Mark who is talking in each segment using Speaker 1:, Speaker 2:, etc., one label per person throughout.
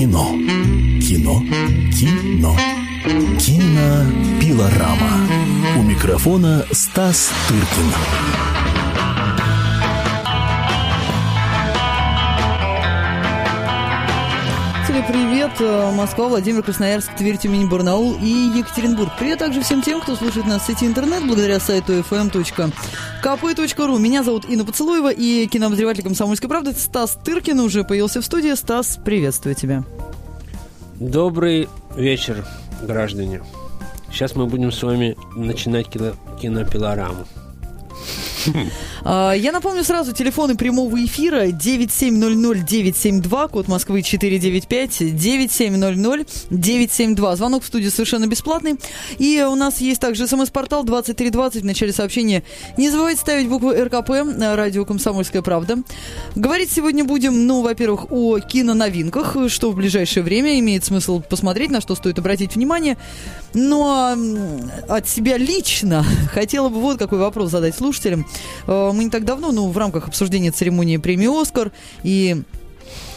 Speaker 1: Кино. Кино. Кино. Кинопилорама. У микрофона Стас Тыркин.
Speaker 2: Привет, э, Москва, Владимир, Красноярск, Тверь, Тюмень, Барнаул и Екатеринбург. Привет также всем тем, кто слушает нас в сети интернет благодаря сайту fm.kp.ru. Меня зовут Инна Поцелуева и кинообозреватель «Комсомольской правды» Стас Тыркин уже появился в студии. Стас, приветствую тебя.
Speaker 3: Добрый вечер, граждане. Сейчас мы будем с вами начинать кино, кинопилораму.
Speaker 2: А, я напомню сразу, телефоны прямого эфира 9700-972, код Москвы 495, 9700-972. Звонок в студию совершенно бесплатный. И у нас есть также смс-портал 2320 в начале сообщения. Не забывайте ставить букву РКП, радио «Комсомольская правда». Говорить сегодня будем, ну, во-первых, о киноновинках, что в ближайшее время имеет смысл посмотреть, на что стоит обратить внимание. Но от себя лично хотела бы вот какой вопрос задать слушателям. Мы не так давно, ну, в рамках обсуждения церемонии премии «Оскар» и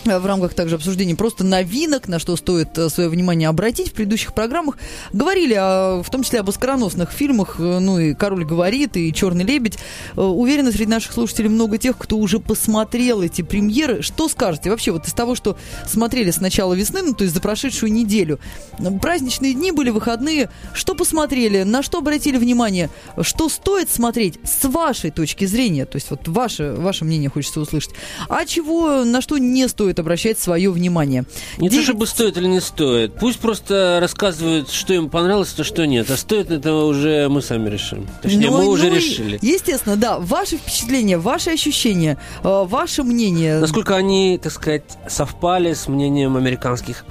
Speaker 2: в рамках также обсуждения просто новинок, на что стоит э, свое внимание обратить. В предыдущих программах говорили о, в том числе об оскароносных фильмах, э, ну и «Король говорит», и «Черный лебедь». Уверена, среди наших слушателей много тех, кто уже посмотрел эти премьеры. Что скажете вообще вот из того, что смотрели с начала весны, ну то есть за прошедшую неделю? Праздничные дни были, выходные. Что посмотрели, на что обратили внимание, что стоит смотреть с вашей точки зрения? То есть вот ваше, ваше мнение хочется услышать. А чего, на что не стоит стоит обращать свое внимание.
Speaker 3: Не 9... то, чтобы стоит или не стоит. Пусть просто рассказывают, что им понравилось, то что нет. А стоит этого уже мы сами решим. Точнее, ну, мы уже ну, решили.
Speaker 2: Естественно, да. Ваши впечатления, ваши ощущения, э, ваше мнение.
Speaker 3: Насколько они, так сказать, совпали с мнением американских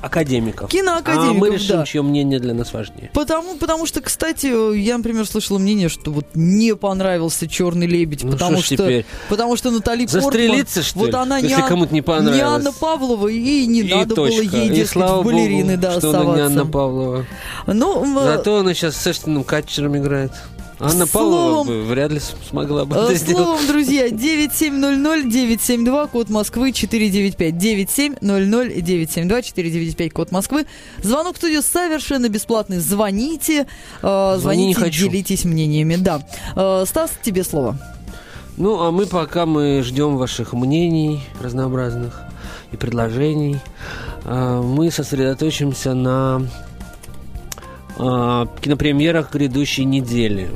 Speaker 3: академиков.
Speaker 2: Киноакадемиков,
Speaker 3: А мы решим,
Speaker 2: да.
Speaker 3: чье мнение для нас важнее.
Speaker 2: Потому, потому что, кстати, я, например, слышала мнение, что вот не понравился «Черный лебедь», ну, потому, что,
Speaker 3: теперь?
Speaker 2: потому что Натали
Speaker 3: Застрелиться,
Speaker 2: Портман,
Speaker 3: что
Speaker 2: ли?
Speaker 3: вот
Speaker 2: она
Speaker 3: Если
Speaker 2: не,
Speaker 3: кому-то не понравилось.
Speaker 2: Не Анна Павлова, и не
Speaker 3: и
Speaker 2: надо
Speaker 3: точка.
Speaker 2: было ей, дескать, балерины
Speaker 3: Богу,
Speaker 2: да,
Speaker 3: что
Speaker 2: оставаться.
Speaker 3: она не Анна Павлова.
Speaker 2: Ну,
Speaker 3: Зато она сейчас с Эштоном Катчером играет. Анна Павлова бы вряд ли смогла бы это
Speaker 2: сделать.
Speaker 3: Словом,
Speaker 2: друзья, 9700-972, код Москвы, 495. 9700-972, код Москвы. Звонок в студию совершенно бесплатный. Звоните, э, звоните,
Speaker 3: не
Speaker 2: делитесь мнениями. Да. Э, Стас, тебе слово.
Speaker 3: Ну, а мы пока мы ждем ваших мнений разнообразных и предложений, э, мы сосредоточимся на э, кинопремьерах грядущей недели.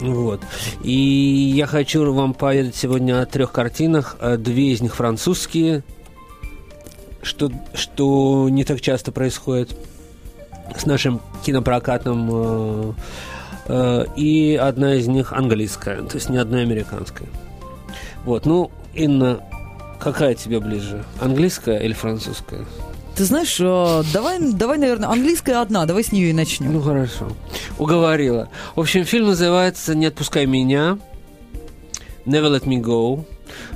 Speaker 3: Вот. И я хочу вам поведать сегодня о трех картинах. Э, две из них французские, что, что не так часто происходит с нашим кинопрокатом. Э, и одна из них английская, то есть не одна американская. Вот, ну, Инна, какая тебе ближе? Английская или французская?
Speaker 2: Ты знаешь, э, давай, давай, наверное, английская одна, давай с нее и начнем.
Speaker 3: Ну хорошо. Уговорила. В общем, фильм называется «Не отпускай меня». Never Let Me Go.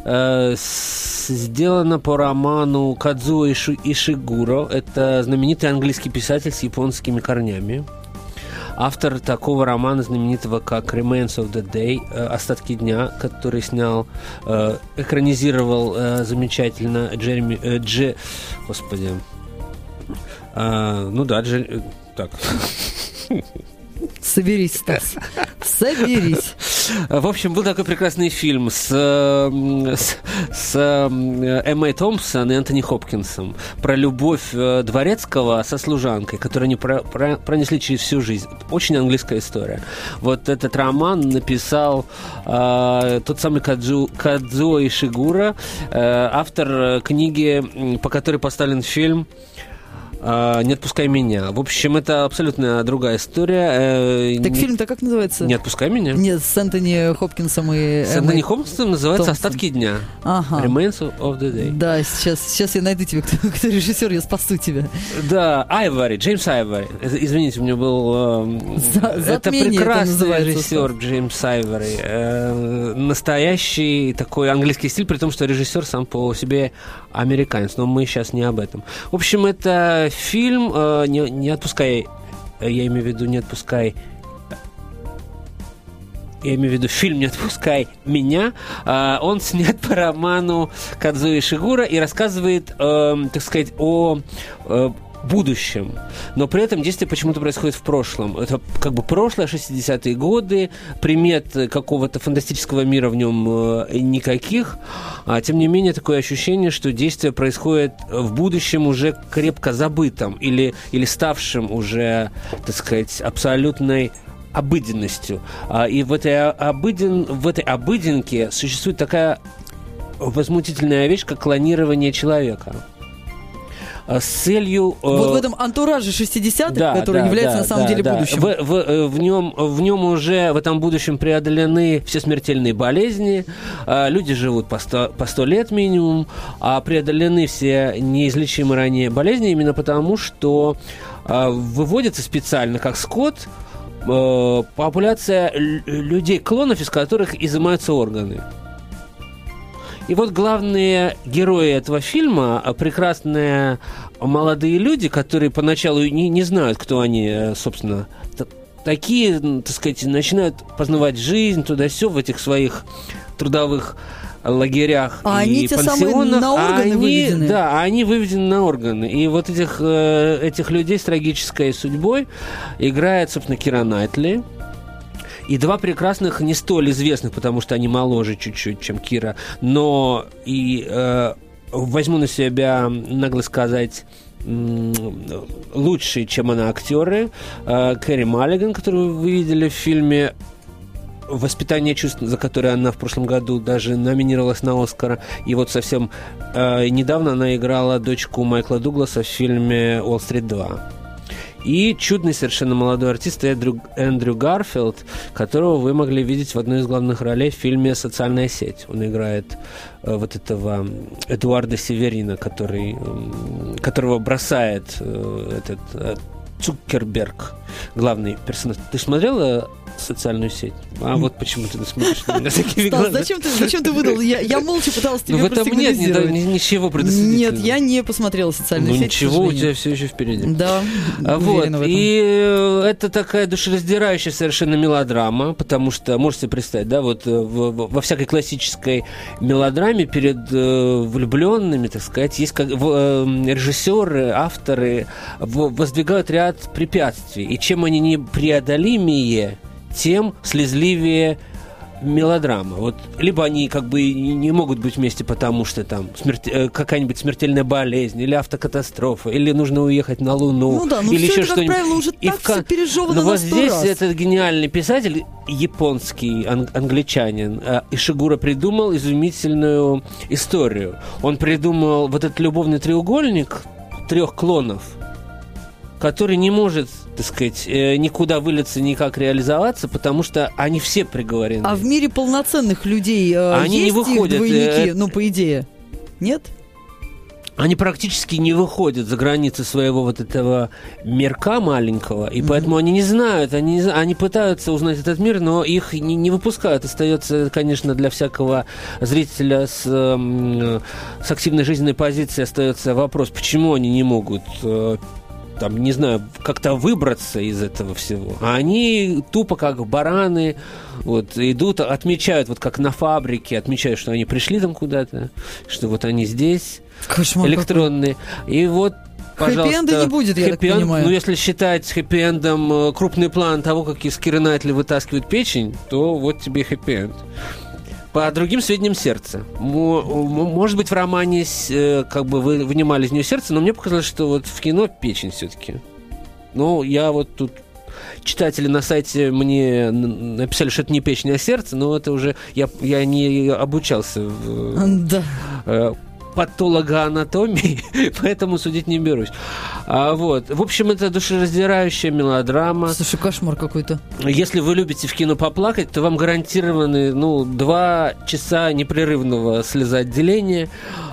Speaker 3: Э, сделано по роману Кадзуо Ишигуро. Это знаменитый английский писатель с японскими корнями. Автор такого романа знаменитого, как Remains of the Day, э, «Остатки дня», который снял, э, экранизировал э, замечательно Джереми... Дже... Господи. Э, ну да, Дже... Так.
Speaker 2: Соберись, Стас. Соберись.
Speaker 3: В общем, был такой прекрасный фильм с, с, с Эммой Томпсон и Антони Хопкинсом про любовь э, дворецкого со служанкой, которую они про, про, пронесли через всю жизнь. Очень английская история. Вот этот роман написал э, тот самый Кадзу, Кадзуо Ишигура, э, автор книги, по которой поставлен фильм «Не отпускай меня». В общем, это абсолютно другая история.
Speaker 2: Э, так фильм-то как называется?
Speaker 3: «Не отпускай меня».
Speaker 2: Нет, с Энтони Хопкинсом и
Speaker 3: С Энтони Хопкинсом называется Томпсон. «Остатки дня».
Speaker 2: Ага.
Speaker 3: «Remains of the day».
Speaker 2: Да, сейчас, сейчас я найду тебе, кто, кто режиссер, я спасу тебя.
Speaker 3: Да, Айвари, Джеймс Айвари. Извините, у меня был...
Speaker 2: Э, За,
Speaker 3: это прекрасный это режиссер Джеймс Айвари. Э, настоящий такой английский стиль, при том, что режиссер сам по себе американец. Но мы сейчас не об этом. В общем, это фильм э, не, не отпускай, я имею в виду, не отпускай я имею в виду фильм «Не отпускай меня», а, он снят по роману Кадзуи Шигура и рассказывает, э, так сказать, о э, будущем. Но при этом действие почему-то происходит в прошлом. Это как бы прошлое, 60-е годы, примет какого-то фантастического мира в нем э, никаких. А тем не менее, такое ощущение, что действие происходит в будущем уже крепко забытом или, или ставшим уже, так сказать, абсолютной обыденностью. А, и в этой, обыден, в этой обыденке существует такая возмутительная вещь, как клонирование человека с целью...
Speaker 2: Вот в этом антураже 60-х, да, который да, является да, на самом да, деле да. будущим.
Speaker 3: В, в, в, нем, в нем уже в этом будущем преодолены все смертельные болезни, люди живут по 100, по 100 лет минимум, а преодолены все неизлечимые ранее болезни именно потому, что выводится специально как скот э, популяция людей, клонов, из которых изымаются органы. И вот главные герои этого фильма а, прекрасные молодые люди, которые поначалу не, не знают, кто они, э, собственно, такие, так сказать, начинают познавать жизнь туда-все в этих своих трудовых лагерях
Speaker 2: а
Speaker 3: и
Speaker 2: они пансионах, на органы
Speaker 3: они,
Speaker 2: выведены?
Speaker 3: Да, они выведены на органы. И вот этих, э, этих людей с трагической судьбой играет, собственно, Кира Найтли. И два прекрасных, не столь известных, потому что они моложе чуть-чуть, чем Кира, но и э, возьму на себя, нагло сказать, лучшие, чем она, актеры. Э, Кэрри Маллиган, которую вы видели в фильме «Воспитание чувств», за которое она в прошлом году даже номинировалась на Оскара. И вот совсем э, недавно она играла дочку Майкла Дугласа в фильме «Уолл-стрит 2». И чудный совершенно молодой артист Эндрю, Эндрю Гарфилд, которого вы могли видеть в одной из главных ролей в фильме «Социальная сеть». Он играет э, вот этого Эдуарда Северина, который, э, которого бросает э, этот э, Цукерберг, главный персонаж. Ты смотрела социальную сеть. А вот почему ты смотришь на меня такими
Speaker 2: глазами. Зачем ты, зачем ты выдал? Я, я молча пыталась тебе
Speaker 3: ну, В этом нет ни, ничего предосудительного.
Speaker 2: Нет, я не посмотрела социальную ну, сеть.
Speaker 3: ничего, у тебя все еще впереди.
Speaker 2: Да,
Speaker 3: а вот, И э, это такая душераздирающая совершенно мелодрама, потому что, можете представить, да, вот э, в, во всякой классической мелодраме перед э, влюбленными, так сказать, есть как, э, режиссеры, авторы воздвигают ряд препятствий. И чем они непреодолимее, тем слезливее мелодрама. Вот либо они как бы не могут быть вместе, потому что там смерти... Э, какая-нибудь смертельная болезнь, или автокатастрофа, или нужно уехать на Луну,
Speaker 2: ну да, но
Speaker 3: или
Speaker 2: все
Speaker 3: еще
Speaker 2: как правило, уже и так в... все Но
Speaker 3: вот здесь
Speaker 2: раз.
Speaker 3: этот гениальный писатель, японский ан- англичанин, э, Ишигура придумал изумительную историю. Он придумал вот этот любовный треугольник трех клонов – который не может, так сказать, э, никуда вылиться, никак реализоваться, потому что они все приговорены.
Speaker 2: А в мире полноценных людей э,
Speaker 3: они
Speaker 2: есть
Speaker 3: не выходят, их двойники?
Speaker 2: Э, ну, по идее, нет?
Speaker 3: они практически не выходят за границы своего вот этого мирка маленького, и mm-hmm. поэтому они не знают, они, они пытаются узнать этот мир, но их не, не выпускают. Остается, конечно, для всякого зрителя с, э, с активной жизненной позицией остается вопрос, почему они не могут э, там, не знаю, как-то выбраться из этого всего. А они тупо как бараны вот, идут, отмечают, вот как на фабрике, отмечают, что они пришли там куда-то, что вот они здесь, Кошмар электронные. Какой. И вот
Speaker 2: Хэппи-энда не будет, я так понимаю.
Speaker 3: Ну, если считать хэппи-эндом э, крупный план того, как из Киры Найтли вытаскивают печень, то вот тебе хэппи-энд. По другим сведениям, сердце. Может быть, в романе э, как бы вы вынимали из нее сердце, но мне показалось, что вот в кино печень все-таки. Ну, я вот тут читатели на сайте мне написали, что это не печень, а сердце, но это уже я, я не обучался в,
Speaker 2: да.
Speaker 3: Патологоанатомии, поэтому судить не берусь. А, вот. В общем, это душераздирающая мелодрама.
Speaker 2: Слушай, кошмар какой-то.
Speaker 3: Если вы любите в кино поплакать, то вам гарантированы ну, два часа непрерывного слезоотделения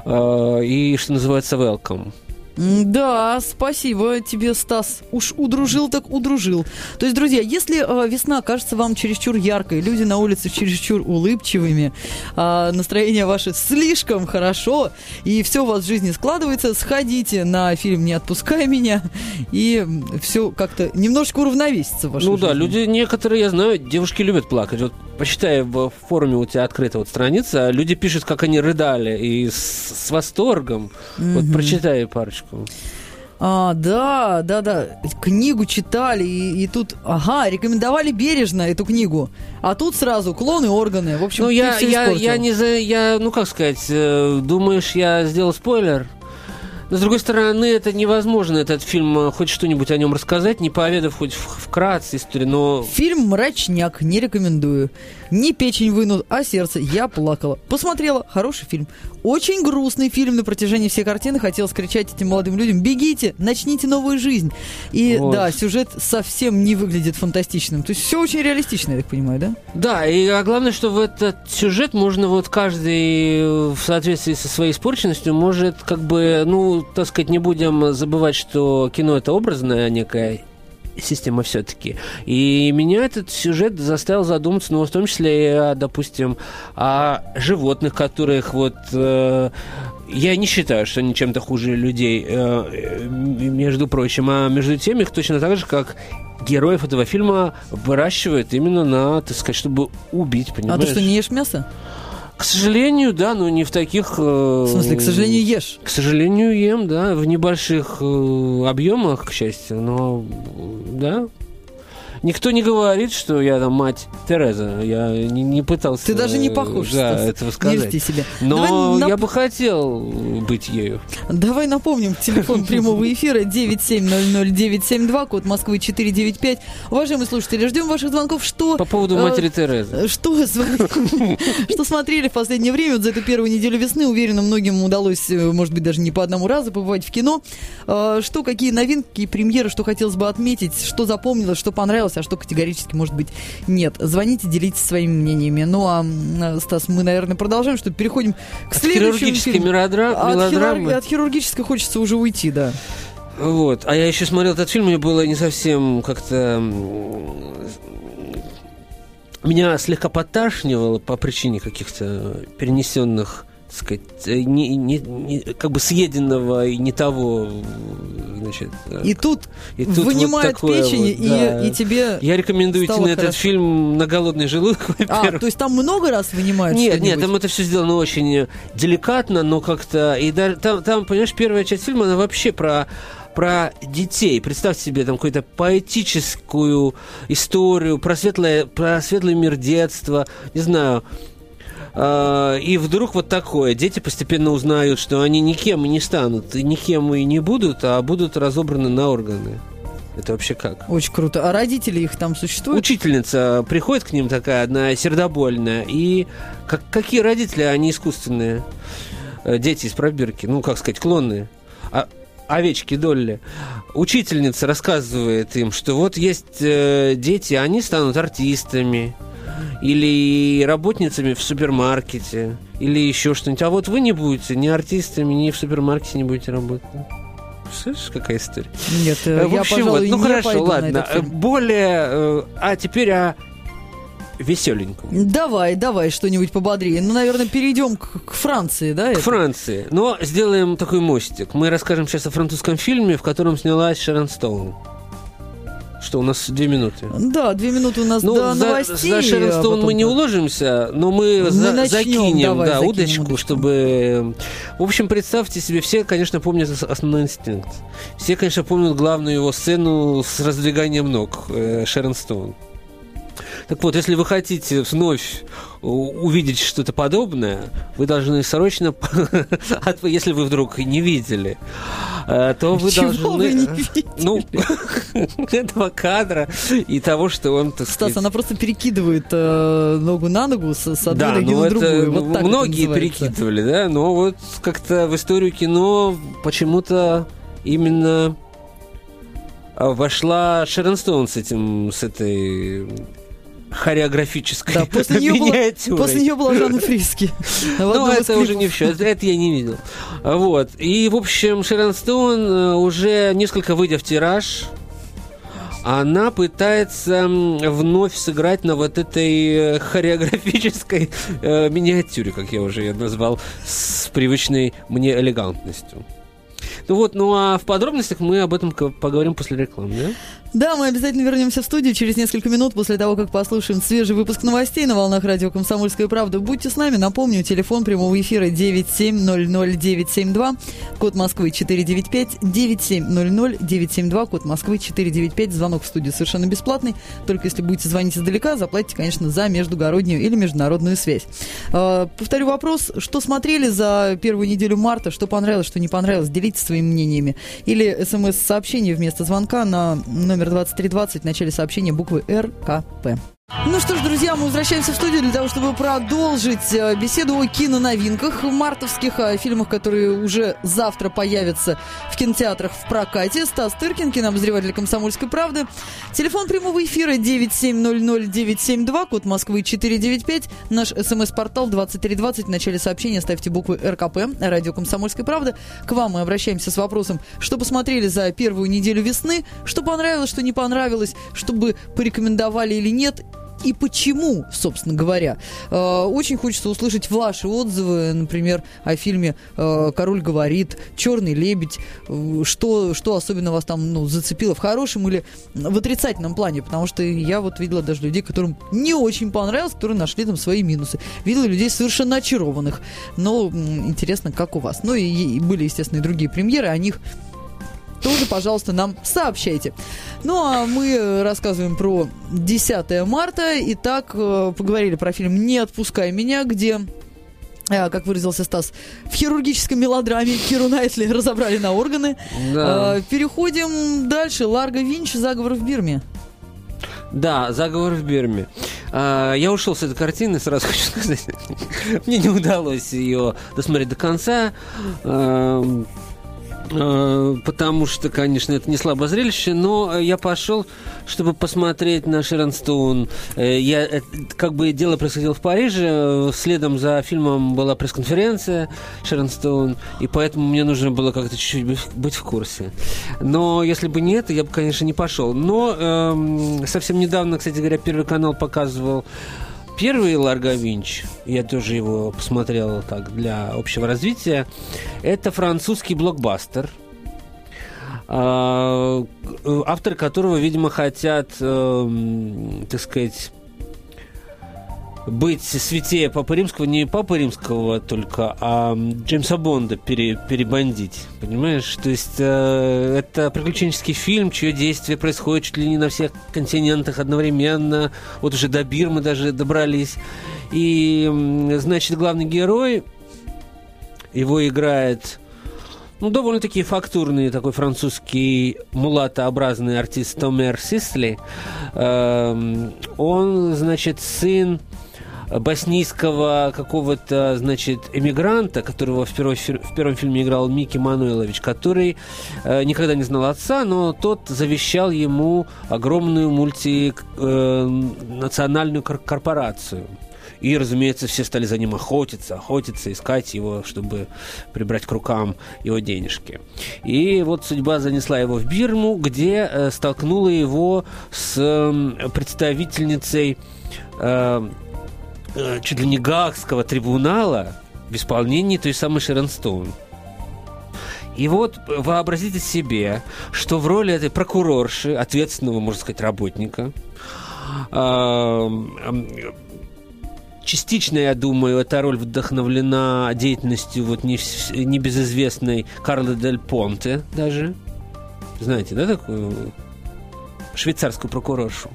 Speaker 3: э, и, что называется, welcome.
Speaker 2: Да, спасибо тебе, Стас. Уж удружил, так удружил. То есть, друзья, если э, весна кажется вам чересчур яркой, люди на улице чересчур улыбчивыми, э, настроение ваше слишком хорошо, и все у вас в жизни складывается, сходите на фильм «Не отпускай меня», и все как-то немножечко уравновесится в вашей
Speaker 3: Ну
Speaker 2: жизни.
Speaker 3: да, люди некоторые, я знаю, девушки любят плакать. Вот почитай в форуме у тебя открыта вот страница, люди пишут, как они рыдали, и с, с восторгом. Вот прочитай парочку.
Speaker 2: А, да, да, да. Книгу читали, и, и тут, ага, рекомендовали бережно эту книгу. А тут сразу клоны, органы. В общем,
Speaker 3: Ну,
Speaker 2: ты
Speaker 3: я, я, я не за. Я, ну как сказать, э, думаешь, я сделал спойлер? Но, с другой стороны, это невозможно, этот фильм, э, хоть что-нибудь о нем рассказать, не поведав хоть вкратце историю, но
Speaker 2: Фильм «Мрачняк» не рекомендую. Не печень вынут, а сердце. Я плакала. Посмотрела. Хороший фильм. Очень грустный фильм на протяжении всей картины. Хотелось кричать этим молодым людям «Бегите! Начните новую жизнь!» И
Speaker 3: Вот.
Speaker 2: да, сюжет совсем не выглядит фантастичным. То есть все очень реалистично, я так понимаю, да?
Speaker 3: Да, и а главное, что в этот сюжет можно вот каждый э, в соответствии со своей испорченностью может как бы, ну, так сказать, не будем забывать, что кино это образная некая система все-таки. И меня этот сюжет заставил задуматься, ну, в том числе и, о, допустим, о животных, которых вот... э, я не считаю, что они чем-то хуже людей, э, э, между прочим, а между тем их точно так же, как героев этого фильма выращивают именно на, так сказать, чтобы убить, понимаешь?
Speaker 2: А ты что, не ешь мясо?
Speaker 3: К сожалению, да, но не в таких... В
Speaker 2: В смысле, к сожалению, ешь.
Speaker 3: К сожалению, ем, да, в небольших э, объемах, к счастью, но э, да. Никто не говорит, что я там мать Тереза. Я не, не пытался.
Speaker 2: Ты даже не
Speaker 3: э,
Speaker 2: похож,
Speaker 3: да, этого сказать.
Speaker 2: себе.
Speaker 3: Но
Speaker 2: Давай нап-
Speaker 3: я бы хотел быть ею.
Speaker 2: Давай напомним, телефон прямого эфира 9700972, код Москвы 495. Уважаемые слушатели, ждем ваших звонков. Что...
Speaker 3: По поводу
Speaker 2: э,
Speaker 3: матери Терезы.
Speaker 2: Что, смотри- что смотрели в последнее время, вот за эту первую неделю весны, уверена, многим удалось, э, может быть, даже не по одному разу побывать в кино. Э, Что, какие новинки, премьеры, что хотелось бы отметить, что запомнилось, что понравилось, а что категорически, может быть, нет. Звоните, делитесь своими мнениями. Ну, а, Стас, мы, наверное, продолжаем, что переходим к
Speaker 3: От
Speaker 2: следующему
Speaker 3: хирургической
Speaker 2: фильму. От, хирург- от хирургической хочется уже уйти, да.
Speaker 3: Вот. А я еще смотрел этот фильм, мне было не совсем как-то... Меня слегка поташнивало по причине каких-то перенесенных, сказать, э, не, не- не- как бы съеденного и не того, значит.
Speaker 2: И тут,
Speaker 3: и тут вот
Speaker 2: вынимают
Speaker 3: такое
Speaker 2: печень,
Speaker 3: вот, да.
Speaker 2: и, и тебе...
Speaker 3: Я рекомендую идти на этот
Speaker 2: хорошо.
Speaker 3: фильм на голодный желудок,
Speaker 2: А, то есть там много раз вынимают
Speaker 3: Нет, нет, там это все сделано очень деликатно, но как-то... И даже там, там, понимаешь, первая часть фильма, она вообще про про детей. Представьте себе там какую-то поэтическую историю про, светлое, про светлый мир детства. Не знаю, И вдруг вот такое. Дети постепенно узнают, что они никем и не станут, и никем и не будут, а будут разобраны на органы. Это вообще как?
Speaker 2: Очень круто. А родители их там существуют?
Speaker 3: Учительница приходит к ним такая одна сердобольная, и как, какие родители, они искусственные. Э, Дети из пробирки, ну, как сказать, клонные. А, овечки Долли. Учительница рассказывает им, что вот есть э, дети, они станут артистами или работницами в супермаркете, или еще что-нибудь. А вот вы не будете ни артистами, ни в супермаркете не будете работать. Слышишь, какая история?
Speaker 2: Нет,
Speaker 3: Э,
Speaker 2: э,
Speaker 3: В
Speaker 2: я,
Speaker 3: общем,
Speaker 2: пожалуй,
Speaker 3: вот, ну хорошо, ладно. Более, э, а теперь о веселеньком.
Speaker 2: Давай, давай что-нибудь пободрее. Ну, наверное, перейдем к, к Франции, да?
Speaker 3: К
Speaker 2: это?
Speaker 3: Франции. Но сделаем такой мостик. Мы расскажем сейчас о французском фильме, в котором снялась Шерон Стоун. Что, у нас две минуты?
Speaker 2: Да, две минуты у нас
Speaker 3: Ну,
Speaker 2: до
Speaker 3: за,
Speaker 2: новостей.
Speaker 3: за Шерон
Speaker 2: а
Speaker 3: мы не уложимся, но мы,
Speaker 2: Мы
Speaker 3: за-
Speaker 2: начнем,
Speaker 3: закинем,
Speaker 2: давай,
Speaker 3: да,
Speaker 2: закинем
Speaker 3: удочку,
Speaker 2: удочку.
Speaker 3: чтобы... В общем, представьте себе, все, конечно, помнят ос- основной инстинкт. Все, конечно, помнят главную его сцену с раздвиганием ног э, Шерон Стоун. Так вот, если вы хотите вновь увидеть что-то подобное, вы должны срочно, если вы вдруг не видели, э, то вы
Speaker 2: Чего
Speaker 3: должны...
Speaker 2: вы не видели?
Speaker 3: Ну, этого кадра и того, что он, так
Speaker 2: Стас,
Speaker 3: сказать,
Speaker 2: она просто перекидывает э, ногу на ногу с, с одной
Speaker 3: да,
Speaker 2: ноги
Speaker 3: ну
Speaker 2: на другую. Вот так
Speaker 3: многие перекидывали, да, но вот как-то в историю кино почему-то именно а, вошла Шерон Стоун с этим, с этой хореографической
Speaker 2: Да, после нее, была, после нее была Жанна Фриски.
Speaker 3: Ну, это уже не в счет, это я не видел. Вот. И, в общем, Шерон Стоун, э, уже несколько выйдя в тираж, она пытается вновь сыграть на вот этой э, хореографической э, миниатюре, как я уже ее назвал, с привычной мне элегантностью. Ну вот, ну а в подробностях мы об этом поговорим после рекламы, да?
Speaker 2: Да, мы обязательно вернемся в студию через несколько минут после того, как послушаем свежий выпуск новостей на волнах радио «Комсомольская правда». Будьте с нами. Напомню, телефон прямого эфира 9700972, код Москвы 495, 9700972, код Москвы 495. Звонок в студию совершенно бесплатный. Только если будете звонить издалека, заплатите, конечно, за междугороднюю или международную связь. А, повторю вопрос. Что смотрели за первую неделю марта? Что понравилось, что не понравилось? Делитесь своими мнениями. Или смс-сообщение вместо звонка на номер номер 2320 в начале сообщения буквы РКП. Ну что ж, друзья, мы возвращаемся в студию для того, чтобы продолжить э, беседу о киноновинках, мартовских о фильмах, которые уже завтра появятся в кинотеатрах в прокате. Стас Тыркин, кинообозреватель «Комсомольской правды». Телефон прямого эфира 9700972, код Москвы 495. Наш смс-портал 2320. В начале сообщения ставьте буквы РКП, радио «Комсомольской правды». К вам мы обращаемся с вопросом, что посмотрели за первую неделю весны, что понравилось, что не понравилось, чтобы порекомендовали или нет – и почему, собственно говоря. Э, очень хочется услышать ваши отзывы, например, о фильме э, «Король говорит», «Черный лебедь», э, что, что особенно вас там ну, зацепило в хорошем или в отрицательном плане, потому что я вот видела даже людей, которым не очень понравилось, которые нашли там свои минусы. Видела людей совершенно очарованных, но интересно, как у вас. Ну и, и были, естественно, и другие премьеры, о них тоже, пожалуйста, нам сообщайте. Ну, а мы рассказываем про 10 марта. Итак, э, поговорили про фильм «Не отпускай меня», где э, как выразился Стас, в хирургической мелодраме Киру Найтли разобрали на органы. Да. Э, переходим дальше. Ларго Винч «Заговор в Бирме».
Speaker 3: Да, заговор в Бирме. Я ушел с этой картины, сразу хочу сказать. Мне не удалось ее досмотреть до конца. Э, потому что, конечно, это не слабое зрелище, но я пошел, чтобы посмотреть на Шерон Стоун. Э, я, э, как бы дело происходило в Париже, следом за фильмом была пресс-конференция Шерон Стоун, и поэтому мне нужно было как-то чуть-чуть быть в курсе. Но если бы не это, я бы, конечно, не пошел. Но эм, совсем недавно, кстати говоря, Первый канал показывал Первый Ларго Винч, я тоже его посмотрел так для общего развития, это французский блокбастер, а, авторы которого, видимо, хотят, э, так сказать, быть святее Папы Римского, не Папы Римского только, а Джеймса Бонда пере, перебандить, понимаешь? То есть э, это приключенческий фильм, чье действие происходит чуть ли не на всех континентах одновременно, вот уже до Бирмы даже добрались. И, значит, главный герой, его играет ну, довольно-таки фактурный такой французский мулатообразный артист Томер Сисли. Э, он, значит, сын боснийского какого-то, значит, эмигранта, которого в, первой, в первом фильме играл Микки Мануилович, который э, никогда не знал отца, но тот завещал ему огромную мультинациональную э, корпорацию. И, разумеется, все стали за ним охотиться, охотиться, искать его, чтобы прибрать к рукам его денежки. И вот судьба занесла его в Бирму, где э, столкнула его с э, представительницей э, чуть ли не Гаагского трибунала в исполнении той самой Шерон Стоун. И вот вообразите себе, что в роли этой прокурорши, ответственного, можно сказать, работника, э, частично, я думаю, эта роль вдохновлена деятельностью вот не, небезызвестной Карлы Дель Понте даже. Знаете, да, такую швейцарскую прокуроршу?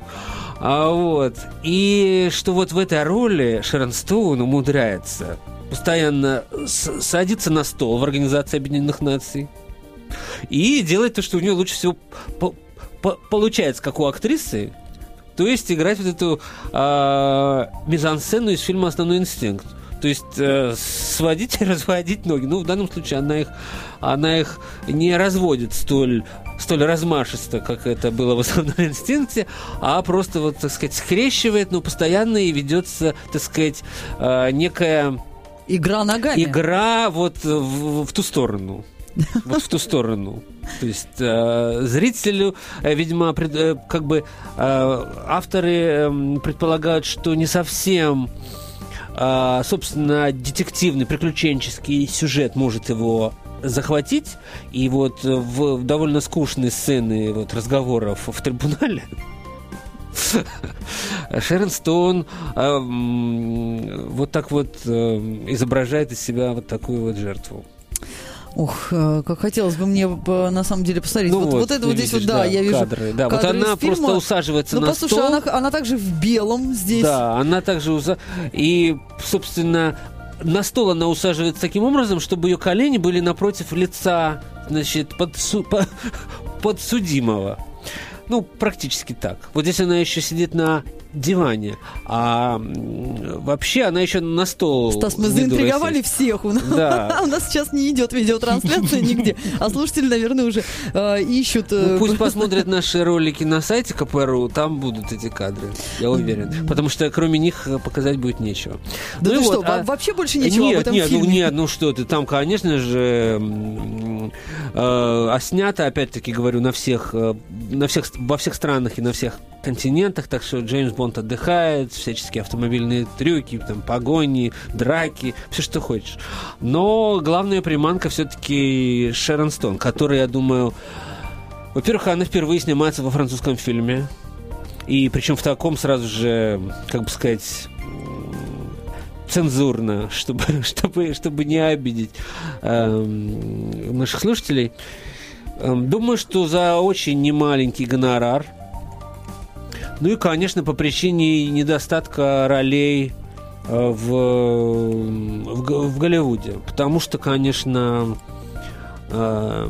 Speaker 3: А вот. И что вот в этой роли Шерон Стоун умудряется постоянно садиться на стол в Организации Объединенных Наций и делать то, что у нее лучше всего по по получается, как у актрисы, то есть играть вот эту э, мизансцену из фильма «Основной инстинкт». То есть э, сводить и разводить ноги. Ну, в данном случае она их, она их не разводит столь столь размашисто, как это было в основном инстинкте, а просто, вот, так сказать, скрещивает, но постоянно и ведется, так сказать, э, некая...
Speaker 2: Игра ногами.
Speaker 3: Игра вот в, в ту сторону. Вот в ту сторону. То есть э, зрителю, э, видимо, пред, э, как бы э, авторы э, предполагают, что не совсем, э, собственно, детективный, приключенческий сюжет может его захватить. И вот в довольно скучные сцены вот, разговоров в трибунале Шерон Стоун э, вот так вот э, изображает из себя вот такую вот жертву.
Speaker 2: Ух, э, как хотелось бы мне на самом деле посмотреть. Ну вот, вот, вот это вот здесь вот, да, да, я вижу.
Speaker 3: Кадры, да, кадры вот она просто усаживается ну, на
Speaker 2: послушай,
Speaker 3: стол.
Speaker 2: Она, она также в белом здесь.
Speaker 3: Да, она также уса... и, собственно, на стол она усаживается таким образом, чтобы ее колени были напротив лица, значит, подсу... подсудимого. Ну, практически так. Вот здесь она еще сидит на диване. А вообще она еще на стол.
Speaker 2: Стас, мы заинтриговали всех. У нас, да. у нас сейчас не идет видеотрансляция нигде. А слушатели, наверное, уже э, ищут.
Speaker 3: Э, ну, пусть посмотрят наши ролики на сайте КПРУ, там будут эти кадры. Я уверен. Потому что кроме них показать будет нечего.
Speaker 2: Да ну, ты вот, что, а... вообще больше нечего нет, об этом
Speaker 3: нет,
Speaker 2: фильме?
Speaker 3: Ну, нет, ну что ты, там, конечно же, э, а снято, опять-таки говорю, на всех, э, на всех, во всех странах и на всех континентах, так что Джеймс Бонд отдыхает, всяческие автомобильные трюки, там, погони, драки, все, что хочешь. Но главная приманка все-таки Шерон Стоун, которая, я думаю, во-первых, она впервые снимается во французском фильме, и причем в таком сразу же, как бы сказать, цензурно, чтобы, чтобы, чтобы не обидеть э, наших слушателей. Эм, думаю, что за очень немаленький гонорар – ну и, конечно, по причине недостатка ролей э, в, в, в Голливуде. Потому что, конечно, э,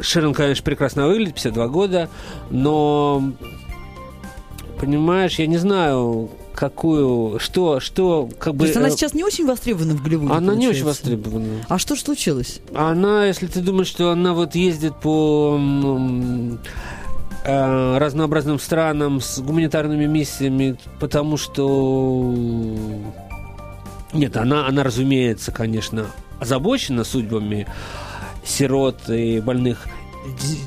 Speaker 3: Шерон, конечно, прекрасно выглядит, 52 года, но, понимаешь, я не знаю, какую, что, что, как бы...
Speaker 2: То есть она э, сейчас не очень востребована в Голливуде,
Speaker 3: Она
Speaker 2: получается?
Speaker 3: не очень востребована.
Speaker 2: А что же случилось?
Speaker 3: Она, если ты думаешь, что она вот ездит по Э, разнообразным странам с гуманитарными миссиями, потому что... Нет, она, она, разумеется, конечно, озабочена судьбами сирот и больных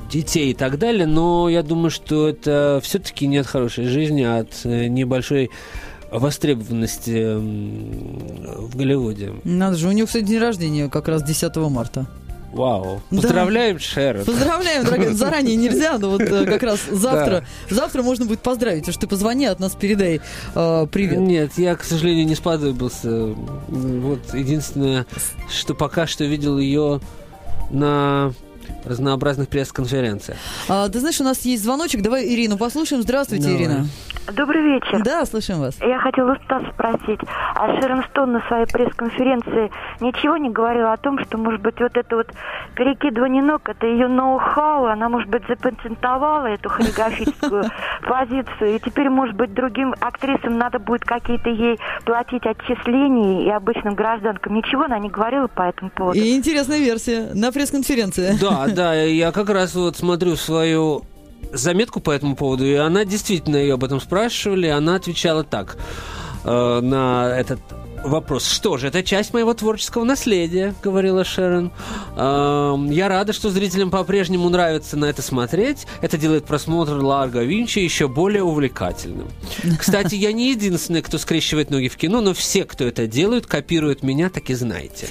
Speaker 3: детей и так далее, но я думаю, что это все-таки не от хорошей жизни, а от э, небольшой востребованности в Голливуде.
Speaker 2: Надо же, у него, кстати, день рождения как раз 10 марта.
Speaker 3: Вау. Поздравляем, да. Шерон.
Speaker 2: Поздравляем, дорогая. Заранее нельзя, но вот э, как раз завтра, да. завтра можно будет поздравить. Уж ты позвони, от нас передай э, привет.
Speaker 3: Нет, я, к сожалению, не сподобился. Вот единственное, что пока что видел ее на разнообразных пресс-конференциях.
Speaker 2: А, ты знаешь, у нас есть звоночек. Давай Ирину послушаем. Здравствуйте, Давай. Ирина.
Speaker 4: Добрый вечер.
Speaker 2: Да, слышим вас.
Speaker 4: Я хотела у Стаса спросить, а Шерон Стоун на своей пресс-конференции ничего не говорила о том, что, может быть, вот это вот перекидывание ног, это ее ноу-хау, она, может быть, запатентовала эту хореографическую позицию, и теперь, может быть, другим актрисам надо будет какие-то ей платить отчисления и обычным гражданкам. Ничего она не говорила по этому поводу.
Speaker 2: И интересная версия на пресс-конференции.
Speaker 3: Да, да, я как раз вот смотрю свою заметку по этому поводу, и она действительно ее об этом спрашивали, она отвечала так э, на этот вопрос. Что же, это часть моего творческого наследия, говорила Шерон. Э, я рада, что зрителям по-прежнему нравится на это смотреть. Это делает просмотр Ларго Винчи еще более увлекательным. Кстати, я не единственный, кто скрещивает ноги в кино, но все, кто это делают, копируют меня, так и знаете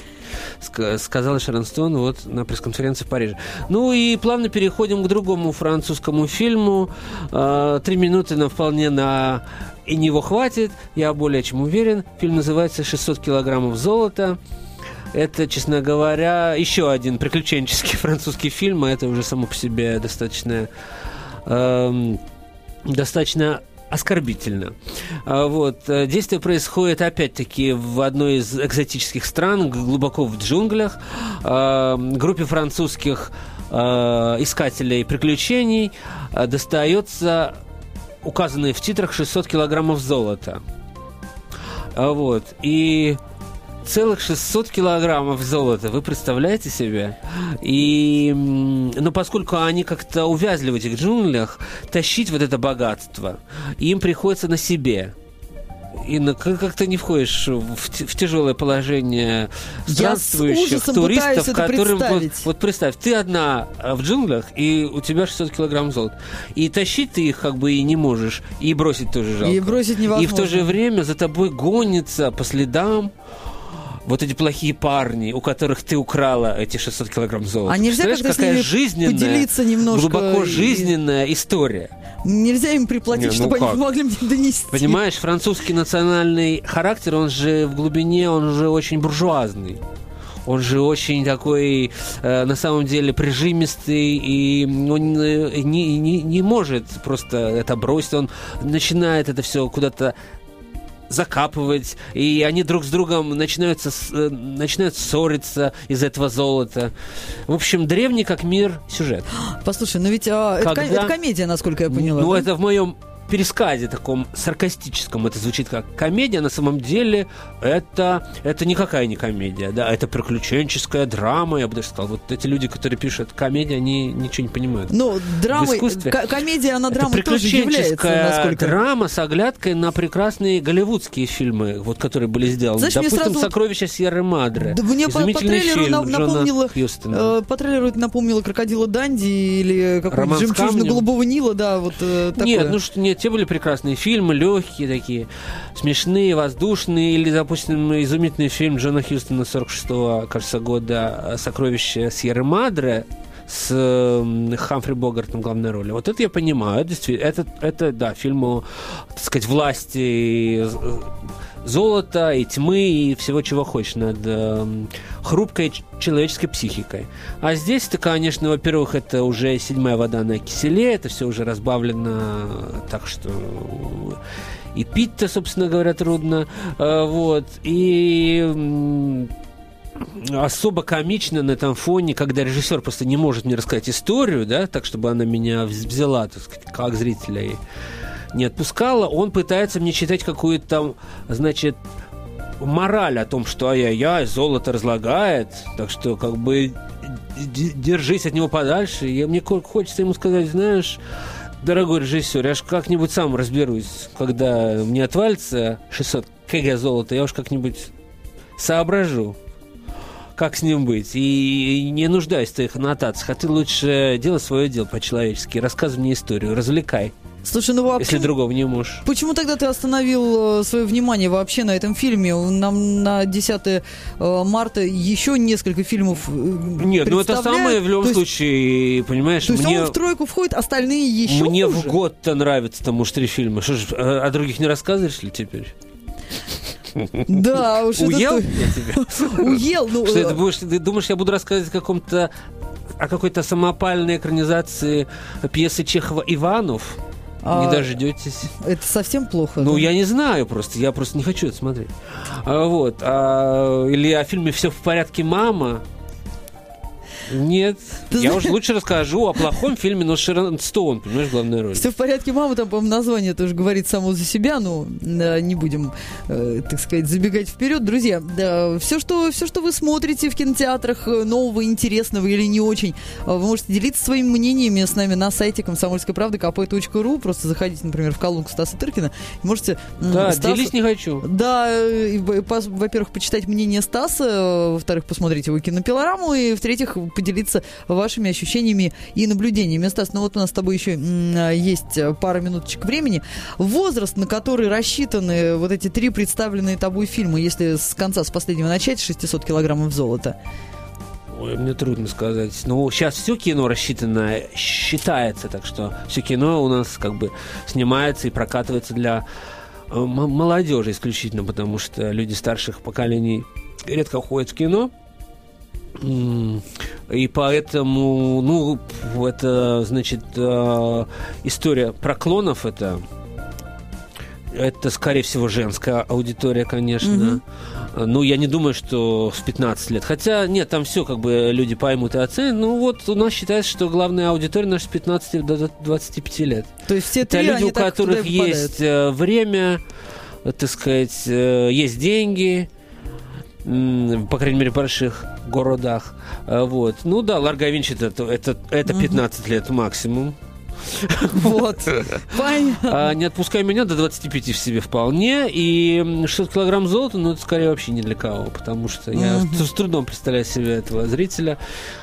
Speaker 3: сказала Шерон Стоун вот на пресс-конференции в Париже. Ну и плавно переходим к другому французскому фильму. А, три минуты нам вполне на и него хватит, я более чем уверен. Фильм называется «600 килограммов золота». Это, честно говоря, еще один приключенческий французский фильм, а это уже само по себе достаточно, эм, достаточно оскорбительно. А, вот. Э, действие происходит, опять-таки, в одной из экзотических стран, глубоко в джунглях. А, группе французских а, искателей приключений достается указанные в титрах 600 килограммов золота. Вот. И целых 600 килограммов золота, вы представляете себе? И, ну, поскольку они как-то увязли в этих джунглях, тащить вот это богатство, им приходится на себе. И как ты не входишь в, в тяжелое положение странствующих туристов, которым вот, вот представь, ты одна в джунглях и у тебя 600 килограмм золота, и тащить ты их как бы и не можешь, и бросить тоже жалко.
Speaker 2: И бросить невозможно.
Speaker 3: И в то же время за тобой гонится по следам вот эти плохие парни, у которых ты украла эти 600 килограмм золота.
Speaker 2: А нельзя с
Speaker 3: какая жизненная,
Speaker 2: поделиться немножко
Speaker 3: глубоко
Speaker 2: и-
Speaker 3: жизненная история.
Speaker 2: Нельзя им приплатить,
Speaker 3: Не, ну
Speaker 2: чтобы
Speaker 3: как?
Speaker 2: они могли мне донести.
Speaker 3: Понимаешь, французский национальный характер, он же в глубине, он же очень буржуазный. Он же очень такой, э, на самом деле, прижимистый, и он не, не, не может просто это бросить. Он начинает это все куда-то закапывать, и они друг с другом начинают, э, начинают ссориться из этого золота. В общем, древний как мир сюжет.
Speaker 2: Послушай, ну ведь а, это, ко-
Speaker 3: Когда-
Speaker 2: это комедия, насколько я поняла.
Speaker 3: Ну,
Speaker 2: да?
Speaker 3: это в моем пересказе таком саркастическом это звучит как комедия, на самом деле это, это никакая не комедия, да, это приключенческая драма, я бы даже сказал. Вот эти люди, которые пишут комедию, они ничего не понимают.
Speaker 2: Ну, ко- комедия, она
Speaker 3: Это
Speaker 2: драмой тоже является, насколько...
Speaker 3: драма с оглядкой на прекрасные голливудские фильмы, вот которые были сделаны.
Speaker 2: Знаешь,
Speaker 3: Допустим,
Speaker 2: сразу
Speaker 3: «Сокровища Сьерры Мадре».
Speaker 2: Да мне по, по трейлеру
Speaker 3: фильм
Speaker 2: на- напомнило,
Speaker 3: Хьюстона.
Speaker 2: э, по трейлеру это напомнило крокодила Данди или жемчужину
Speaker 3: камнем.
Speaker 2: голубого Нила, да, вот э, такое.
Speaker 3: Нет, ну что, нет, те были прекрасные фильмы, легкие такие, смешные, воздушные, или, допустим, изумительный фильм Джона Хьюстона 46-го, кажется, года «Сокровище Сьерры Мадре», с Хамфри Богартом в главной роли. Вот это я понимаю, действительно, это, это да, фильм о, так сказать, власти э, золота и тьмы и всего, чего хочешь над э, хрупкой человеческой психикой. А здесь это, конечно, во-первых, это уже седьмая вода на киселе, это все уже разбавлено так, что и пить-то, собственно говоря, трудно. Э, Вот. И особо комично на этом фоне, когда режиссер просто не может мне рассказать историю, да, так, чтобы она меня вз- взяла, так сказать, как зрителя и не отпускала, он пытается мне читать какую-то там, значит, мораль о том, что ай-яй-яй, золото разлагает, так что как бы держись от него подальше. И мне хочется ему сказать, знаешь, дорогой режиссер, я ж как-нибудь сам разберусь, когда мне отвалится 600 кг золота, я уж как-нибудь соображу, как с ним быть. И не нуждаюсь в твоих аннотациях, а ты лучше делай свое дело по-человечески, рассказывай мне историю, развлекай,
Speaker 2: Слушай, ну а
Speaker 3: если другого не можешь.
Speaker 2: почему тогда ты остановил свое внимание вообще на этом фильме? Нам на 10 э, марта еще несколько фильмов э,
Speaker 3: Нет, ну это самое в любом
Speaker 2: есть-
Speaker 3: случае, понимаешь,
Speaker 2: То есть
Speaker 3: мне,
Speaker 2: он в тройку входит, остальные еще
Speaker 3: мне
Speaker 2: хуже?
Speaker 3: в год-то нравятся там уж три фильма. Что ж, о других не рассказываешь ли теперь?
Speaker 2: Да, уж это
Speaker 3: Уел
Speaker 2: ты-
Speaker 3: я тебя?
Speaker 2: Уел, ну...
Speaker 3: Что
Speaker 2: э,
Speaker 3: это будешь, ты думаешь, я буду рассказывать о каком-то о какой-то самопальной экранизации пьесы Чехова «Иванов»?
Speaker 2: А,
Speaker 3: Не дождетесь.
Speaker 2: Это совсем плохо.
Speaker 3: Ну,
Speaker 2: да?
Speaker 3: я не знаю просто, я просто не хочу это смотреть. А, вот. а, или о фильме «Все в порядке, мама». Нет.
Speaker 2: Ты
Speaker 3: я
Speaker 2: знаешь-
Speaker 3: уже лучше расскажу о плохом фильме, но Шерон Стоун, понимаешь, в главной роли.
Speaker 2: Все в порядке, мама, там, по-моему, название тоже говорит само за себя, ну, да, не будем, э, так сказать, забегать вперед. Друзья, да, все, что, все, что вы смотрите в кинотеатрах э, нового, интересного или не очень, э, вы можете делиться своими мнениями с нами на сайте комсомольской правды kp.ru, просто заходите, например, в колонку Стаса Тыркина, можете... м,
Speaker 3: Да,
Speaker 2: Стаса-
Speaker 3: делись не хочу.
Speaker 2: Да, э, во-первых, почитать мнение Стаса, э, во-вторых, посмотреть его кинопилораму, и в-третьих, поделиться вашими ощущениями и наблюдениями. Стас, ну вот у нас с тобой еще есть э, пара минуточек времени. Возраст, на который рассчитаны вот эти три представленные тобой фильмы, если с конца, с последнего начать, 600 килограммов золота.
Speaker 3: Ой, мне трудно сказать. Ну, сейчас все кино рассчитано, считается, так что все кино у нас как бы снимается и прокатывается для э, молодежи исключительно, потому что люди старших поколений редко ходят в кино. И поэтому, ну, это, значит, э, история про клонов, это это, скорее всего, женская аудитория, конечно. Ну, я не думаю, что в 15 лет. Хотя, нет, там все как бы люди поймут и оценят. Ну, вот у нас считается, что главная аудитория наша с 15 до 25 лет.
Speaker 2: То есть все
Speaker 3: Это
Speaker 2: три,
Speaker 3: люди,
Speaker 2: они
Speaker 3: у которых есть э, время, так сказать, э, есть деньги, по крайней мере, в больших городах. Э, Вот. Ну да, Ларго Винч это, это, это 15 лет максимум.
Speaker 2: Вот. Понятно.
Speaker 3: А не отпускай меня до 25 в себе вполне. И 600 килограмм золота, ну, это скорее вообще не для кого, потому что я с трудом представляю себе этого зрителя.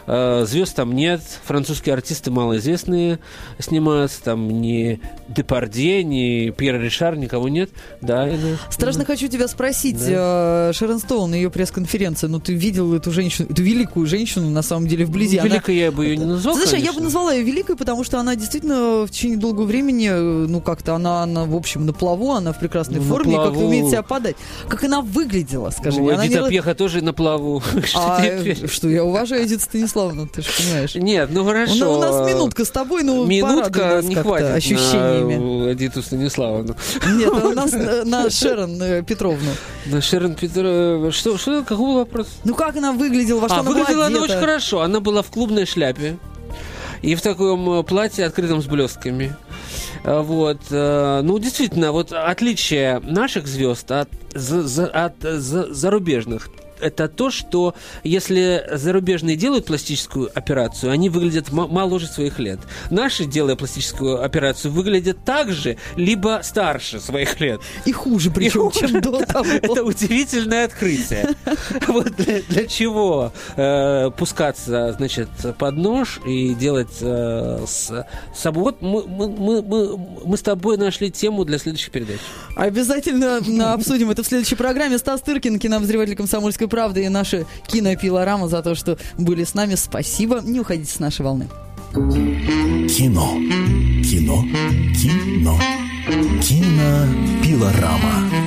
Speaker 3: А, Звезд там нет, французские артисты малоизвестные снимаются, там ни Депардье, ни Пьер Ришар, никого нет. Да,
Speaker 2: Страшно хочу тебя спросить, э, Шерон Стоун, ее пресс-конференция, ну ты видел эту женщину, эту великую женщину, на самом деле, вблизи.
Speaker 3: Великой я бы ее не назвал,
Speaker 2: знаешь, я бы назвала ее великой, потому что она действительно в течение долгого времени, э, ну как-то она, она в общем, на плаву, она в прекрасной
Speaker 3: Ну,
Speaker 2: форме,
Speaker 3: плаву.
Speaker 2: умеет себя подать. Как она выглядела, скажи
Speaker 3: Ну,
Speaker 2: не
Speaker 3: Эдита
Speaker 2: ра-
Speaker 3: Пьеха тоже на плаву. Что
Speaker 2: А, э, что, я уважаю Эдиту Станиславовну, ты же понимаешь.
Speaker 3: Нет, ну хорошо.
Speaker 2: на- у нас минутка с тобой, ну
Speaker 3: Минутка не хватит
Speaker 2: ощущениями.
Speaker 3: Эдиту Станиславовну.
Speaker 2: Нет, у нас э, на Шерон Петровну.
Speaker 3: На Шерон Петрова... Что, что, какой вопрос?
Speaker 2: Ну как она выглядела, во что
Speaker 3: а,
Speaker 2: она
Speaker 3: выглядела она очень хорошо. Она была в клубной шляпе. И в таком э, платье, открытом с блестками. А, Вот. э, Ну, действительно, вот отличие наших звезд от, за- за- от э, за- зарубежных это то, что если зарубежные делают пластическую операцию, они выглядят моложе своих лет. Наши, делая пластическую операцию, выглядят так же, либо старше своих лет.
Speaker 2: И хуже, причем,
Speaker 3: И
Speaker 2: чем до того.
Speaker 3: Это удивительное открытие. Вот для, для чего э, пускаться, значит, под нож и делать э, с собой. Вот мы, мы, мы, мы, с тобой нашли тему для следующей передачи.
Speaker 2: Обязательно м, обсудим это в следующей программе. Стас Тыркин, кинообозреватель «Комсомольской правды» и наша кинопилорама за то, что были с нами. Спасибо. Не уходите с нашей волны.
Speaker 1: Кино. Кино. Кино. Кинопилорама.